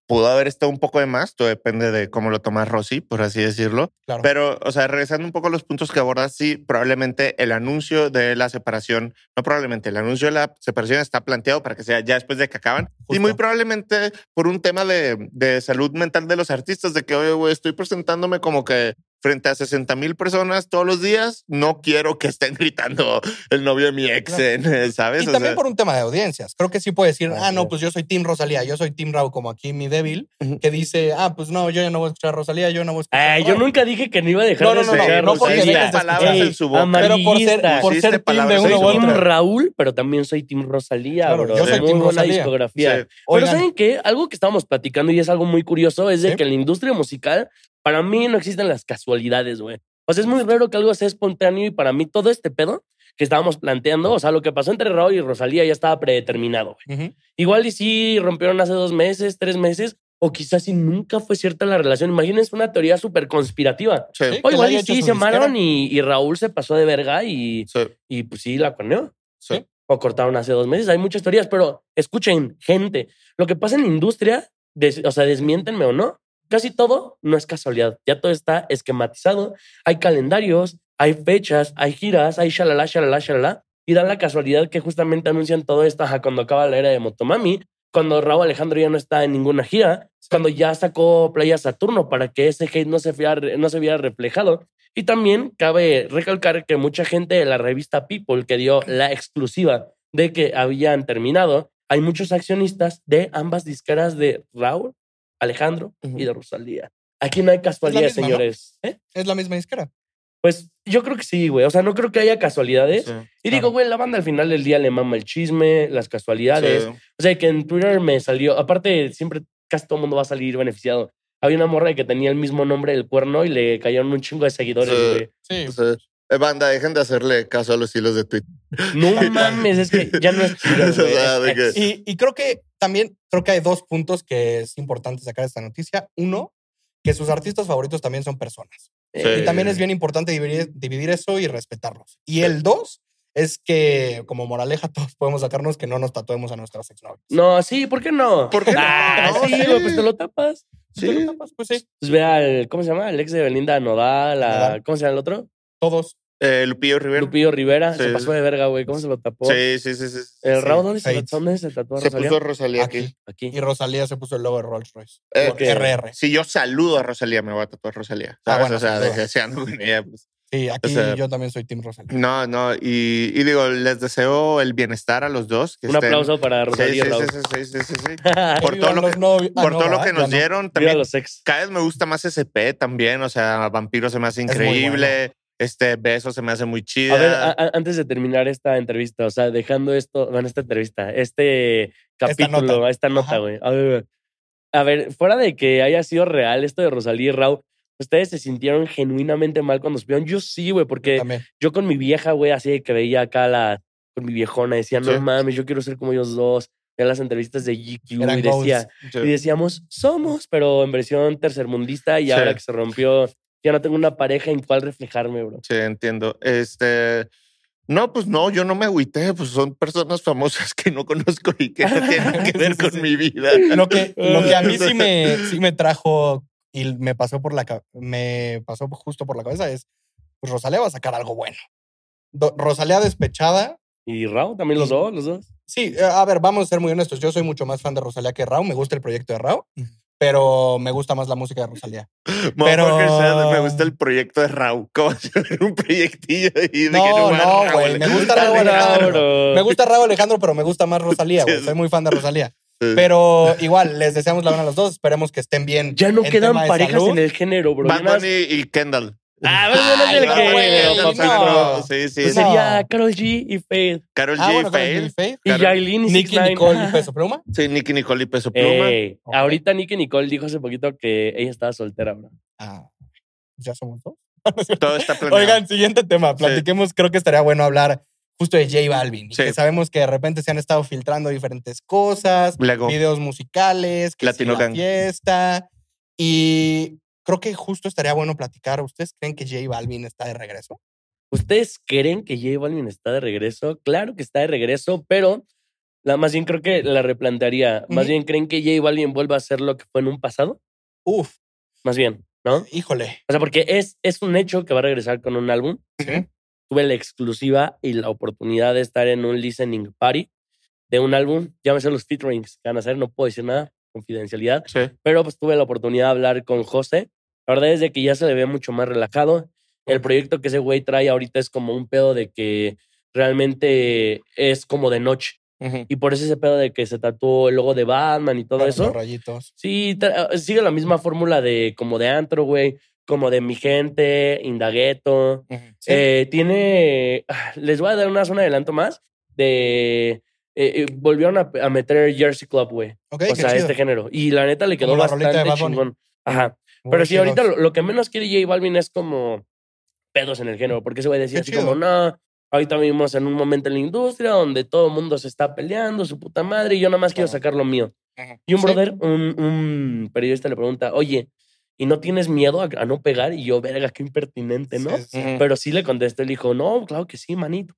pudo haber estado un poco de más, todo depende de cómo lo toma Rosy, por así decirlo. Claro. Pero, o sea, regresando un poco a los puntos que abordas, sí, probablemente el anuncio de la separación, no probablemente, el anuncio de la separación está planteado para que sea ya después de que acaban. Y Justo. muy probablemente por un tema de, de salud mental de los artistas, de que, oye, güey, estoy presentándome como que frente a 60 mil personas todos los días, no quiero que estén gritando el novio de mi ex, Claro. en- ¿sabes? Y O también sea, por un tema de audiencias. Creo que sí puede decir, Así ah, no, es. pues yo soy Team Rosalía, yo soy Team Raúl, como aquí mi débil, que dice, ah, pues no, yo ya no voy a escuchar a Rosalía, yo no voy a escuchar a Ay, yo Raúl". nunca dije que no iba a dejar No, de no, no, no, escuchar no porque Rosalía. dejes de palabras Ey, en su boca. Pero por ser, por ser team de palabras uno Team. Raúl, pero también soy Team Rosalía, Claro, bro. yo soy Team Rosalía. discografía. Sí. Pero ¿saben qué? Algo que estábamos platicando y es algo muy curioso es de ¿Sí? que en la industria musical, para mí no existen las casualidades, güey. O sea, es muy raro que algo sea espontáneo y para mí todo este pedo que estábamos planteando, o sea, lo que pasó entre Raúl y Rosalía ya estaba predeterminado, güey. Igual y sí rompieron hace dos meses, tres meses, o quizás si nunca fue cierta la relación. Imagínense una teoría súper conspirativa. Sí, Sí. O que igual y sí se amaron y Raúl se pasó de verga y, sí, y pues sí la corneó. sí. O cortaron hace dos meses. Hay muchas teorías, pero escuchen, gente, lo que pasa en la industria, des- o sea, desmiéntenme o no, casi todo no es casualidad. Ya todo está esquematizado. Hay calendarios, hay fechas, hay giras, hay shalala, shalala, shalala. Y da la casualidad que justamente anuncian todo esto ajá, cuando acaba la era de Motomami, cuando Raúl Alejandro ya no está en ninguna gira, cuando ya sacó Playa Saturno para que ese hate no se, viera, no se viera reflejado. Y también cabe recalcar que mucha gente de la revista People que dio la exclusiva de que habían terminado, hay muchos accionistas de ambas disqueras de Raúl, Alejandro y de Rosalía. Aquí no hay casualidades, misma, ¿no? señores. ¿Eh? Es la misma disquera. Pues yo creo que sí, güey. O sea, no creo que haya casualidades. sí. Y digo, güey, la banda al final del día le mama el chisme, las casualidades. Sí. O sea, que en Twitter me salió, aparte, siempre casi todo el mundo va a salir beneficiado. Había una morra que tenía el mismo nombre del cuerno y le cayeron un chingo de seguidores, Sí. güey. Sí. Sí. Eh, Banda, dejen de hacerle caso a los hilos de Twitter. No mames, es que ya no es Twitter, güey. Y, y creo que también, creo que hay dos puntos que es importante sacar de esta noticia. Uno, que sus artistas favoritos también son personas. Sí. Y también es bien importante dividir, dividir eso y respetarlos. Y el dos es que, como moraleja, todos podemos sacarnos que no nos tatuemos a nuestras exnovias. No, sí, ¿por qué no? ¿Por qué no? Ah, No, sí, sí. güey, pues te lo tapas. Si te lo Sí. tapas, Pues sí, Pues ve al, ¿cómo se llama? El ex de Belinda Nodal, a- Nodal. ¿cómo se llama el otro? Todos. Eh, Lupillo Rivera. Lupillo Rivera. Se pasó de verga, güey. ¿Cómo se lo tapó? Sí, sí, sí, sí. ¿El Sí, Raúl dónde se, dónde se tatuó a Se puso Rosalía Aquí. aquí. Aquí. Y Rosalía se puso el logo de Rolls Royce. Eh, que- RR. Si yo saludo a Rosalía, me voy a tatuar Rosalía. Ah, bueno, o sea, sin de duda. que se ando con ella. pues. Sí, aquí O sea, yo también soy Team Rosalía. No, no. Y, y digo, les deseo el bienestar a los dos. que Un estén- aplauso para Rosalía sí, sí, sí, sí, sí, sí. Por todo lo los que- novios. Ah, Por no, todo lo que Ya nos no. dieron, también los ex. cada vez me gusta más SP también. O sea, Vampiro se me hace muy increíble. Este Beso se me hace muy chida. A ver, a- a- antes de terminar esta entrevista, o sea, dejando esto, bueno, esta entrevista, este capítulo, esta nota, güey. A ver, a ver, fuera de que haya sido real esto de Rosalía y Raúl, ¿ustedes se sintieron genuinamente mal cuando supieron? Yo sí, güey, porque También. yo con mi vieja, güey, así que veía acá la, con mi viejona, decía, no Sí. mames, yo quiero ser como ellos dos. Veía las entrevistas de GQ Eran y decía. Sí. y decíamos, somos, pero en versión tercermundista y Sí. ahora que se rompió, ya no tengo una pareja en cual reflejarme, bro. Sí, entiendo. Este. No, pues no, yo no me agüité, pues son personas famosas que no conozco y que no tienen que ver sí, con sí. mi vida. Lo que, lo que a mí sí me, sí me trajo y me pasó por la me pasó justo por la cabeza es pues Rosalía va a sacar algo bueno. Do- Rosalía despechada. Y Raúl, también los dos, los dos. Sí, eh, a ver, vamos a ser muy honestos. Yo soy mucho más fan de Rosalía que Raúl. Me gusta el proyecto de Raúl, pero me gusta más la música de Rosalía. Pero- me gusta el proyecto de Raúl. ¿Cómo hacer un proyectillo ahí de que No, no, güey. Me gusta Raúl Alejandro. Me gusta Raúl Alejandro, pero me gusta más Rosalía, güey. Soy muy fan de Rosalía. Pero igual, les deseamos la buena a los dos. Esperemos que estén bien. Ya no en quedan tema de parejas salud. en el género, bro. Bunny y Kendall. Ah, pero no es el que. no. Sí, sí. Pues No. sería Carol G y Faith. Carol Ah, G. bueno, Faith. Carol G. Faith. Y Yailin y Nicky 6ix9ine. Nicole y Peso Pluma. Sí, Nicky Nicole y Peso Pluma. Ahorita Nicky Nicole dijo hace poquito que ella estaba soltera, bro. Ah, ya somos dos. Todo está planeado. Oigan, siguiente tema. Platiquemos, creo que estaría bueno hablar justo de J Balvin. y Sí. Que sabemos que de repente se han estado filtrando diferentes cosas, Lego. videos musicales, que Latino si la Gang. fiesta. Y creo que justo estaría bueno platicar. ¿Ustedes creen que J Balvin está de regreso? ¿Ustedes creen que J Balvin está de regreso? Claro que está de regreso, pero la, más bien creo que la replantearía. Más bien, ¿creen que J Balvin vuelva a ser lo que fue en un pasado? Uf, Más bien, ¿no? híjole. O sea, porque es, es un hecho que va a regresar con un álbum. Ujú. Tuve la exclusiva y la oportunidad de estar en un listening party de un álbum. Llámese los featurings que van a hacer, no puedo decir nada, confidencialidad. Sí. Pero pues tuve la oportunidad de hablar con José. La verdad es de que ya se le ve mucho más relajado. El proyecto que ese güey trae ahorita es como un pedo de que realmente es como de noche. Y por eso ese pedo de que se tatuó el logo de Batman y todo Claro, eso. Los rayitos. Sí, tra- sigue la misma fórmula de como de antro, güey. Como de mi gente, Indagueto. Sí. Eh, tiene. ah, Les voy a dar una zona de adelanto más. De. eh, eh, volvieron a, a meter Jersey Club, güey. ok, o sea, chido. este género. Y la neta le quedó Como bastante chingón. Ajá. Pero sí, chidos. ahorita lo, lo que menos quiere J Balvin es como pedos en el género. Porque ese güey decía así chido. como, no. Ahorita vivimos en un momento en la industria donde todo el mundo se está peleando, su puta madre, y yo nada más quiero Claro. sacar lo mío. Y un Sí. brother, un, un periodista le pregunta, oye, ¿y no tienes miedo a, a no pegar? Y yo, verga, qué impertinente, ¿no? Sí, sí. Ujú. Pero sí le contestó, él dijo, no, claro que sí, manito.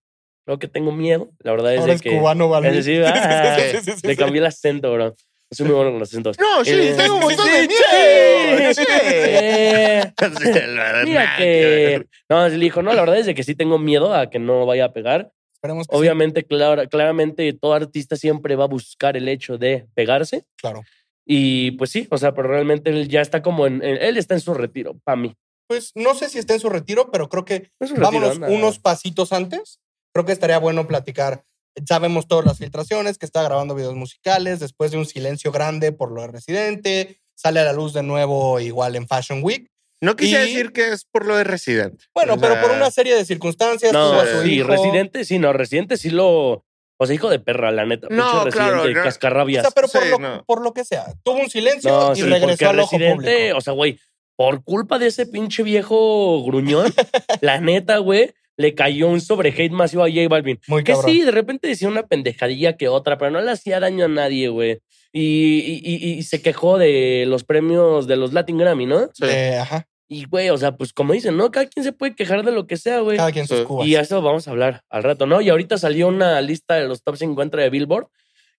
Creo que tengo miedo. La verdad es Ahora de es que cubano, es decir, ah, le cambié el acento, bro. Soy muy bueno con los acentos. No, sí, Eh, tengo un montón sí, de sí, miedo. sí. Sí. Eh, Sí, la verdad, mira que... No, le dijo, no, la verdad es de que sí tengo miedo a que no vaya a pegar. Esperemos que sí. Obviamente, clara- claramente, todo artista siempre va a buscar el hecho de pegarse. Claro. Y pues sí, o sea, pero realmente él ya está como en, en- él está en su retiro, para mí. Pues no sé si está en su retiro, pero creo que No es un retiro, vámonos nada. unos pasitos antes. Creo que estaría bueno platicar. Sabemos todas las filtraciones, que está grabando videos musicales después de un silencio grande por lo de Residente. Sale a la luz de nuevo igual en Fashion Week. No quise Y- decir que es por lo de Resident. Bueno, O pero por una serie de circunstancias No, tuvo a su sí, hijo. Residente, sí, no, Residente sí lo. O sea, hijo de perra, la neta. No, pinche claro, Residente, no. O cascarrabias. sea, pero por, Sí, lo, no. por lo que sea. Tuvo un silencio no, y sí, regresó al ojo Residente, público. o sea, güey, por culpa de ese pinche viejo gruñón, la neta, güey, le cayó un sobre hate masivo a J Balvin. Muy Que cabrón. sí, de repente decía una pendejadilla que otra, pero no le hacía daño a nadie, güey. Y, y- y- y se quejó de los premios de los Latin Grammy, ¿no? sí. Eh, ajá. Y, güey, o sea, pues como dicen, ¿no? Cada quien se puede quejar de lo que sea, güey. Cada quien sus cubas. Y a eso vamos a hablar al rato, ¿no? Y ahorita salió una lista de los top 50 de Billboard.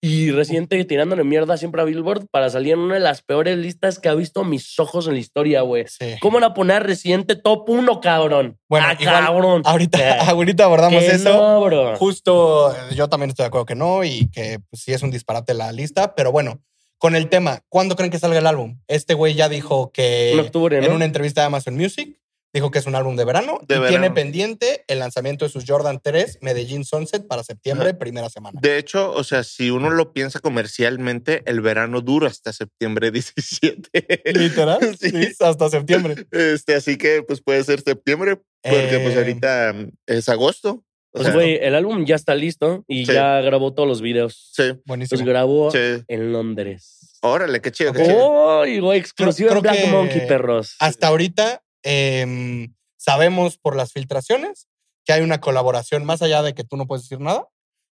Y reciente tirándole mierda siempre a Billboard para salir en una de las peores listas que ha visto mis ojos en la historia, güey. Sí. ¿Cómo van a poner reciente top 1, cabrón? Bueno, ah, igual, cabrón. Ahorita, Eh, ahorita abordamos que eso. No, bro. Justo, eh, yo también estoy de acuerdo que no y que pues, sí es un disparate la lista, pero bueno, con el tema, ¿cuándo creen que salga el álbum? Este güey ya dijo que En octubre, en una entrevista de Amazon Music dijo que es un álbum de verano De y verano. tiene pendiente el lanzamiento de sus Jordan 3 Medellín Sunset para septiembre, primera semana. De hecho, o sea, si uno lo piensa comercialmente, el verano dura hasta septiembre 17. Literal, Sí. sí, hasta septiembre. Este, así que pues puede ser septiembre, porque pues Eh, ahorita es agosto. O Pues, sea, güey, el álbum ya está listo y Sí. ya grabó todos los videos. sí, Los Buenísimo. grabó sí. en Londres. Órale, qué chido, qué chido. ¡Oh! güey, exclusivo Creo- Black Monkey, perros. Hasta ahorita em, sabemos por las filtraciones que hay una colaboración, más allá de que tú no puedes decir nada,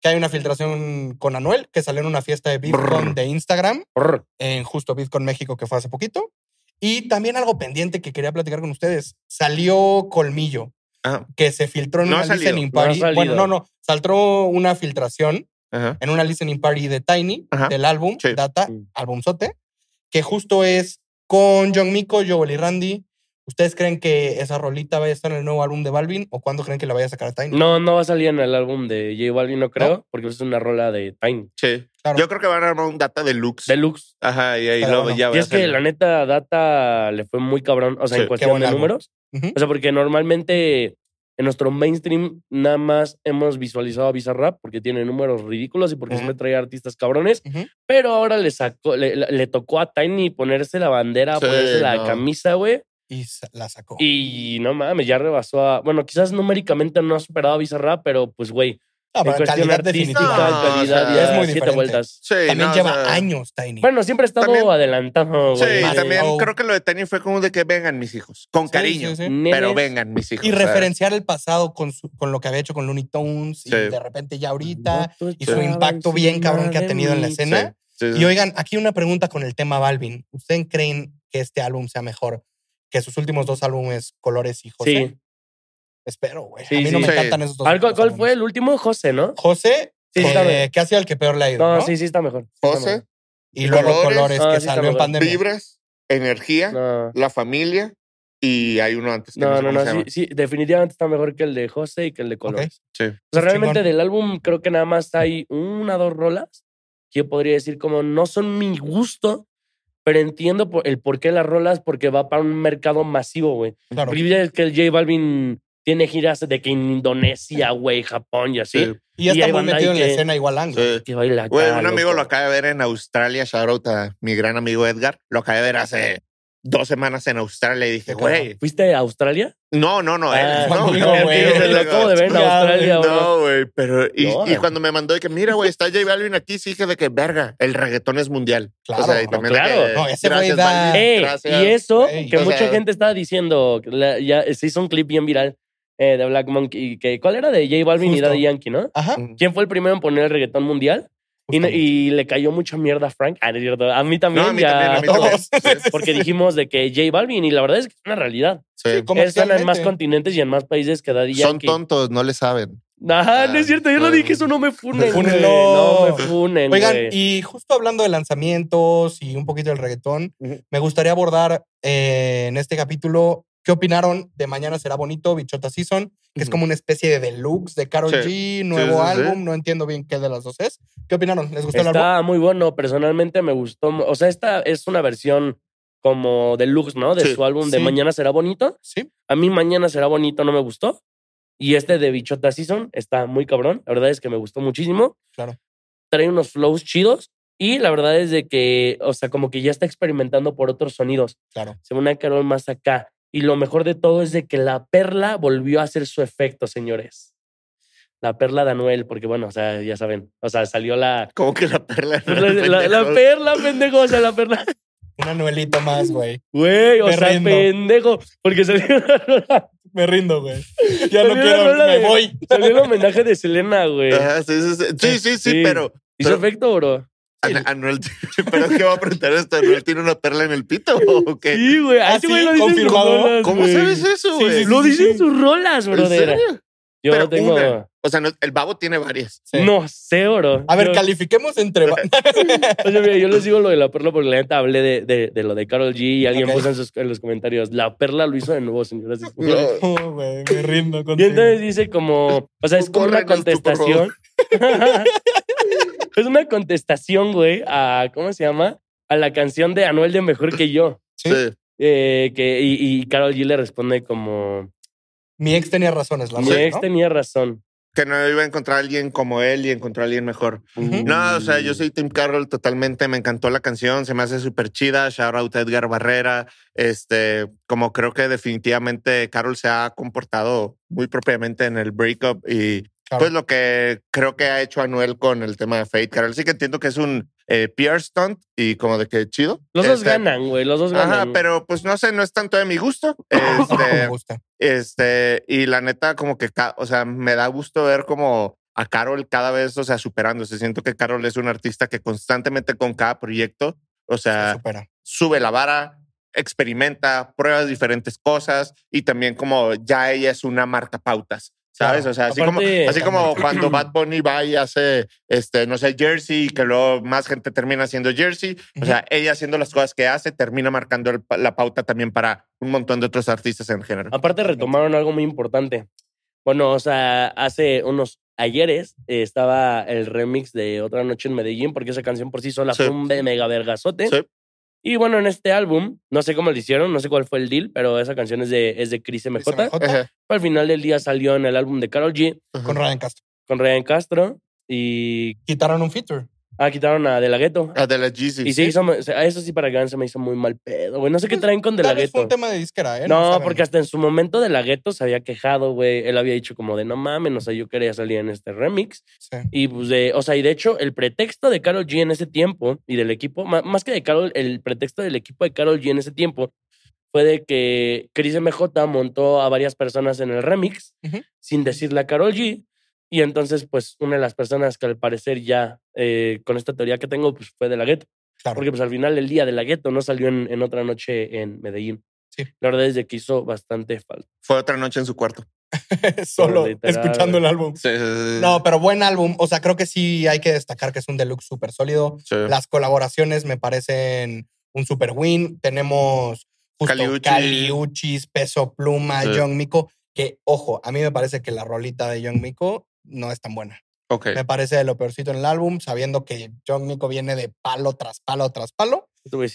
que hay una filtración con Anuel que salió en una fiesta de Bitcoin de Instagram Brr. en justo Bitcoin México que fue hace poquito. Y también algo pendiente que quería platicar con ustedes. Salió Colmillo, Ajá, que se filtró en No una listening no party. bueno, salido. no, no. Saltó una filtración ajá. en una listening party de Tiny, Ajá. del álbum, Sí. Data, Mm. álbumzote, que justo es con John Miko, Joel y Randy. ¿Ustedes creen que esa rolita vaya a estar en el nuevo álbum de Balvin o cuándo creen que la vaya a sacar a Tiny? No, no va a salir en el álbum de J Balvin, no creo, porque es una rola de Tiny. Sí. Claro. Yo creo que van a armar un data deluxe. Deluxe. Ajá, y ahí lo, bueno. ya va Y a es que la neta, Data le fue muy cabrón, o sea, Sí, en cuestión de álbum. números. O sea, porque normalmente en nuestro mainstream nada más hemos visualizado a Bizarrap porque tiene números ridículos y porque Ujú. siempre trae artistas cabrones. Pero ahora le sacó, le, le- le tocó a Tiny ponerse la bandera, Sí, ponerse la no. camisa, güey. Y la sacó. Y no mames, ya rebasó a. Bueno, quizás numéricamente no ha superado a Bizarrap, pero pues, güey, No, en cuestión calidad artística, definitiva. No, calidad, o sea, ya es muy siete diferente. vueltas. Sí, También no, lleva o sea, años, Tiny. Bueno, siempre ha estado También- adelantado, Sí, güey. También Oh. creo que lo de Tiny fue como de que vengan mis hijos, con Sí, cariño, sí, sí. pero vengan mis hijos. Y referenciar el pasado con, su- con lo que había hecho con Looney Tunes Sí. y de repente ya ahorita No y su impacto bien cabrón que ha tenido en la escena. sí, sí. Y oigan, aquí una pregunta con el tema Balvin. ¿Ustedes creen que este álbum sea mejor que sus últimos dos álbumes, Colores y José? Sí. Espero, güey. Sí, a mí no sí. me encantan esos dos. ¿Cuál, álbumes. fue el último? José, ¿no? José, Sí, eh, está bien. que ha sido el que peor le ha ido. No, ¿no? sí, sí está mejor. Sí está José, mejor. Y luego Colores. Colores, Ah, que salió en pandemia. vibras, energía, No, la familia y hay uno antes. que no, no, no, se sí, definitivamente está mejor que el de José y que el de Colores. Sí. O sea, realmente chingón. del álbum creo que nada más hay una o dos rolas que yo podría decir como no son mi gusto, pero entiendo por- el por qué las rolas, porque va para un mercado masivo, güey. Claro. Es que el J Balvin tiene giras de que en Indonesia, güey, Japón y así. Sí. Y ya Y está muy metido en la que- escena igual Ang. Sí. Que baila Güey, acá, un amigo loco. lo acaba de ver en Australia, shout out a mi gran amigo Edgar. Lo acaba de ver hace dos semanas en Australia y dije, güey, ¿Fuiste a Australia? no, no, no, Ah, él, no, güey. no, Lo acabo de ver en Australia, bro. No, güey, pero. Y, No. y cuando me mandó de que, mira, güey, está J Balvin aquí, sí dije de que, verga, el reggaetón es mundial. Claro, o sea, y también de claro. que, No, ese güey gracias, da- Balvin, Eh, gracias. y eso, Güey, que o mucha sea- gente estaba diciendo, la- ya se hizo un clip bien viral eh, de Black Monkey, que ¿cuál era? De J Balvin y Justo. Daddy Yankee, ¿no? Ajá. ¿Quién fue el primero en poner el reggaetón mundial? Y, no- le cayó mucha mierda a Frank. Ah, no es cierto. A mí también, No, a mí ya, también, a mí todos. también. Porque dijimos de que J Balvin, y la verdad es que es una realidad. sí. Sí, Están en más continentes y en más países que Daddy Son Yankee. tontos, no le saben. Ajá, no es cierto. Yo lo Ah, dije, eso no me funen. No me funen. Oigan, y justo hablando de lanzamientos y un poquito del reggaetón, me gustaría abordar eh, en este capítulo qué opinaron de Mañana será bonito, Bichota Season, que es Ujú. como una especie de deluxe de Carol Sí. G, nuevo sí, sí. álbum, no entiendo bien qué de las dos es. ¿Qué opinaron? ¿Les gustó el álbum? Está muy bueno. Personalmente me gustó. O sea, esta es una versión como deluxe, ¿no? De Sí, su álbum de. Mañana será bonito. Sí, A mí Mañana será bonito no me gustó. Y este de Bichota Season está muy cabrón. La verdad es que me gustó muchísimo. claro. Trae unos flows chidos. Y la verdad es de que, o sea, como que ya está experimentando por otros sonidos. Claro. Se ve una Carol más acá. Y lo mejor de todo es de que la perla volvió a hacer su efecto, señores. La perla de Anuel, porque bueno, o sea, ya saben. O sea, salió la. Como que la perla. La, la- la perla, pendejo, o sea, la perla. Un anuelito más, güey. Güey, o sea, rindo. pendejo. Porque salió rola- Me rindo, güey. Ya Salió no quiero, me de- voy. Salió el homenaje de Selena, güey. Ajá, sí, sí, sí, sí, sí, sí, Sí. pero. Hizo pero- efecto, bro. An- Anuel, ¿pero qué va a preguntar esto? ¿Anuel tiene una perla en el pito o qué? Sí, güey. ¿Ah, sí? güey lo dice ¿Confirmado? rolas, ¿Cómo güey. sabes eso, Sí, güey? sí, Lo sí, dice sí. en sus rolas, ¿En brother. serio? Yo Pero tengo. una. O sea, no- el babo tiene varias. Sí. No sé, bro. A ver, Yo- califiquemos entre. ba- Oye, mira, yo les digo lo de la perla porque la neta hablé de, de, de lo de Carol G y alguien Ok. puso en, sus- en los comentarios, la perla lo hizo de nuevo, señoras y señores. No. Güey, me rindo Y contigo. entonces dice como, o sea, es como una contestación. Es una contestación, güey, a, ¿cómo se llama? A la canción de Anuel de Mejor que yo. Sí. Sí. Eh, que, y, y Carol G le responde como, Mi ex tenía razones, la mi ex ¿no? tenía razón. Que no iba a encontrar a alguien como él y encontró a alguien mejor. No, o sea, yo soy Tim Carroll totalmente. Me encantó la canción, se me hace súper chida. Shout out a Edgar Barrera. Este, como creo que definitivamente Carol se ha comportado muy propiamente en el breakup y Claro. pues lo que creo que ha hecho Anuel con el tema de Fate. Carol sí que entiendo que es un eh, PR stunt y como de que chido. Los dos Este, ganan, güey, los dos ganan. Ajá, pero pues no sé, no es tanto de mi gusto. me Este, gusta. este, y la neta, como que, o sea, me da gusto ver como a Carol cada vez, o sea, superándose. Siento que Carol es un artista que constantemente con cada proyecto, o Se sea, supera. sube la vara, experimenta, prueba diferentes cosas y también como ya ella es una marca pautas. ¿Sabes? Claro. O sea, así Aparte, como, así como cuando Bad Bunny va y hace, este, no sé, Jersey, y que luego más gente termina haciendo Jersey. O sea, ella haciendo las cosas que hace, termina marcando el la pauta también para un montón de otros artistas en género. Aparte retomaron algo muy importante. Bueno, o sea, hace unos ayeres eh, estaba el remix de Otra Noche en Medellín, porque esa canción por sí sola Sí. fue un mega vergazote. Sí. Y bueno, en este álbum, no sé cómo lo hicieron, no sé cuál fue el deal, pero esa canción es de, es de Chris MJ. Chris MJ. Ajá. Al final del día salió en el álbum de Carol G Con Ryan Castro. con Ryan Castro y Quitaron un feature. Ah, quitaron a De La Ghetto. Ah, de la Jeezy. Y se hizo, sea, eso sí para Gans se me hizo muy mal pedo, güey. No sé qué traen con De La Ghetto. un tema de disquera, ¿eh? No, porque hasta en su momento De La Ghetto se había quejado, güey. Él había dicho como de no mames, o sea, yo quería salir en este remix. Sí. Y pues de, o sea, y de hecho, el pretexto de Carol G en ese tiempo y del equipo, más que de Carol, el pretexto del equipo de Carol G en ese tiempo fue de que Chris MJ montó a varias personas en el remix sin decirle a Carol G. Y entonces, pues, una de las personas que al parecer ya, eh, con esta teoría que tengo, pues fue de la gueto. Claro. Porque pues al final el día de la gueto no salió en, en otra noche en Medellín. Sí. La verdad es de que hizo bastante falta. Fue otra noche en su cuarto. Solo Literal, escuchando el álbum. Sí, sí, sí. No, pero buen álbum. O sea, creo que sí hay que destacar que es un deluxe súper sólido. Sí. Las colaboraciones me parecen un super win. Tenemos justo Caliuchi. Caliuchis, Peso Pluma, Sí. Young Miko. Que, ojo, a mí me parece que la rolita de Young Miko no es tan buena. Ok. Me parece de lo peorcito en el álbum, sabiendo que Young Miko viene de palo tras palo tras palo.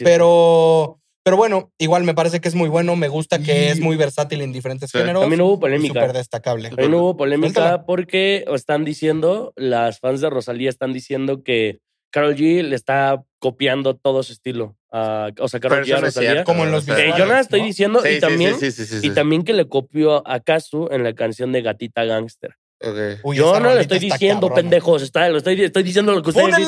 Pero, pero bueno, igual me parece que es muy bueno. Me gusta que Y- es muy versátil en diferentes Sí. géneros. También hubo polémica. Súper destacable. También hubo polémica Suéltala. porque están diciendo, las fans de Rosalía están diciendo que Carol G le está copiando todo su estilo. o sea, Carol G a Rosalía. Como en los Que visuales. yo nada estoy ¿no? diciendo Sí, y también sí, sí, sí, sí. y también que le copió a Kazu en la canción de Gatita Gangster. Ok. Uy, yo no le estoy diciendo, cabrona. pendejos, está, lo estoy, estoy diciendo lo que ustedes dicen.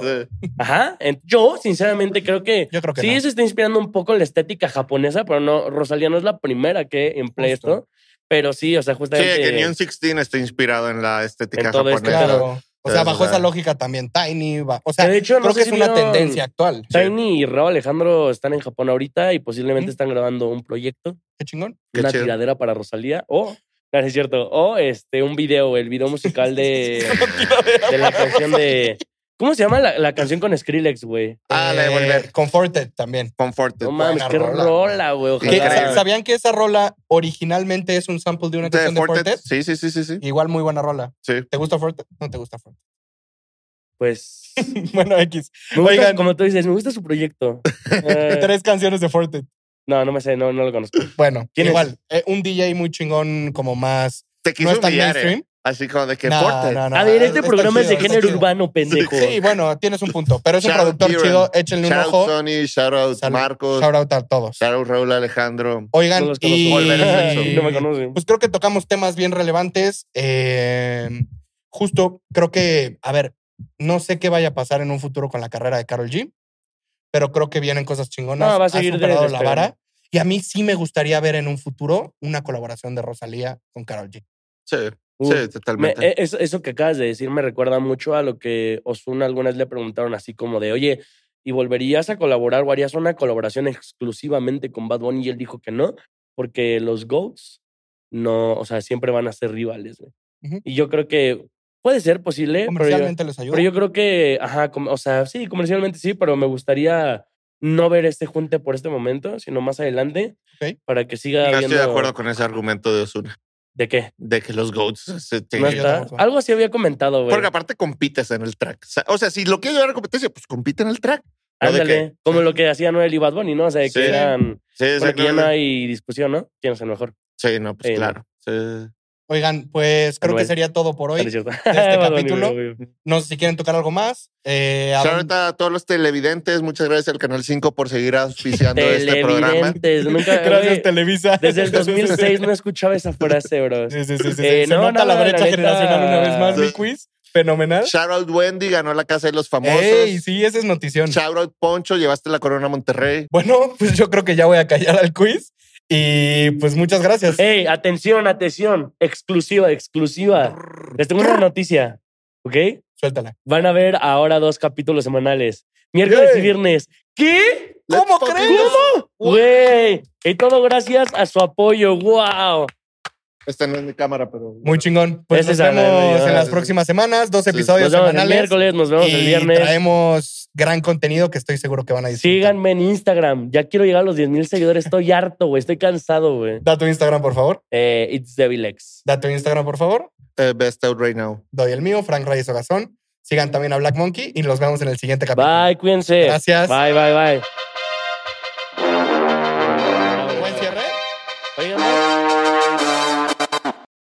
¡Fúnenlo! Sí. Ajá. Yo, sinceramente, creo que Yo creo que sí no. se está inspirando un poco en la estética japonesa, pero no, Rosalía no es la primera que emplea Justo. esto. Pero sí, o sea, Sí, justamente. que Neon 16 está inspirado en la estética En todo este japonesa. Claro. O sea, bajo o sea. esa lógica también Tiny. va- O sea, de hecho, no creo sé que si es una vieron- tendencia actual. Tiny y Raúl Alejandro están en Japón ahorita y posiblemente Ujú. están grabando un proyecto, Qué chingón. Qué una chido. tiradera para Rosalía o, no, es cierto, o este, un video, el video musical de, de la canción de. ¿Cómo se llama la, la canción con Skrillex, güey? Ah, la de Eh, volver. Comforted también. Comforted. No mames, qué rola, rola, güey. Increíble. ¿Sabían que esa rola originalmente es un sample de una ¿De canción de Fortet? Fortet? Sí, sí, sí, sí, sí. Igual muy buena rola. Sí. ¿Te gusta Fortet? No te gusta Fortet. Pues. bueno, X. Me gusta, Oigan. como tú dices, me gusta su proyecto. Eh, Tres canciones de Fortet. No, no me sé, no, no lo conozco. Bueno, ¿Quién igual. eh, un DJ muy chingón, como más. Te quiso No es tan humillar, ¿eh? mainstream. Así como de que No, Fortet. no, no, A ver, este está programa es de chido, está género chido. urbano, pendejo. Sí, bueno, tienes un punto. Pero es un Shout out productor Kieran. chido. Échenle un Shout out ojo. Sony, shout out Salud. Marcos, Shout out a todos. shout out Raúl Alejandro. Oigan, No los conozco. y... Volver al sexo. No me conocen. Pues creo que tocamos temas bien relevantes. Eh, justo creo que, a ver, no sé qué vaya a pasar en un futuro con la carrera de Carol G, pero creo que vienen cosas chingonas. No, va a seguir de- la vara. Y a mí sí me gustaría ver en un futuro una colaboración de Rosalía con Carol G. Sí, totalmente. eh, eso, eso que acabas de decir me recuerda mucho a lo que Osuna alguna vez le preguntaron así como de, oye, ¿y volverías a colaborar o harías una colaboración exclusivamente con Bad Bunny? Y él dijo que no, porque los GOATs no, o sea, siempre van a ser rivales. Y yo creo que puede ser posible, pero yo, Comercialmente les ayuda. pero yo creo que, ajá, com- o sea, sí, comercialmente sí, pero me gustaría no ver este junte por este momento, sino más adelante, Ok. para que siga No habiendo... estoy de acuerdo con ese argumento de Osuna. ¿De qué? De que los GOATs se No está. Algo así había comentado, güey. Porque aparte compites en el track. O sea- O sea, si lo quieres llevar a competencia, pues compite en el track. Ándale, que- como lo que hacía Noel y Bad Bunny, ¿no? O sea, Sí. que eran. Sí, Porque ya no exactamente. hay discusión, ¿no? ¿Quién es el mejor? Sí, no, pues no. claro. Sí. Oigan, pues creo que sería todo por hoy. cierto. este capítulo. No sé si quieren tocar algo más. Eh, out a todos los televidentes. Muchas gracias al Canal 5 por seguir auspiciando este programa. Televidentes. Nunca. Gracias, Televisa. Desde el 2006 no escuchaba esa frase, bro. Sí, sí, sí. sí, Eh, Se no, nota no, la la brecha neta- generacional una vez más, mi quiz. Fenomenal. Shout out Wendy, ganó la Casa de los Famosos. Ey, sí, esa es notición. Shout out Poncho, llevaste la corona a Monterrey. Bueno, pues yo creo que ya voy a callar al quiz. Y pues muchas gracias. Ey, atención, atención. Exclusiva, exclusiva. Les tengo una noticia, ¿ok? Suéltala. Van a ver ahora dos capítulos semanales. Miércoles y viernes. ¿Qué? ¿Cómo crees? go. Güey. Y todo gracias a su apoyo. ¡Wow! Esta no es mi cámara, pero. Muy chingón. Pues nos el- vemos el- en las el- próximas semanas. Dos episodios Nos vemos el semanales. miércoles, nos vemos el y viernes. traemos gran contenido que estoy seguro que van a disfrutar. Síganme en Instagram. Ya quiero llegar a los 10 mil seguidores. Estoy harto, güey. Estoy cansado, güey. Da tu Instagram, por favor. Eh, it's Devilex. Da tu Instagram, por favor. Eh, best out right now. Doy el mío, Frank Reyes Ogazón. Sigan también a Black Monkey y nos vemos en el siguiente capítulo. Bye, cuídense. Gracias. Bye, bye, bye.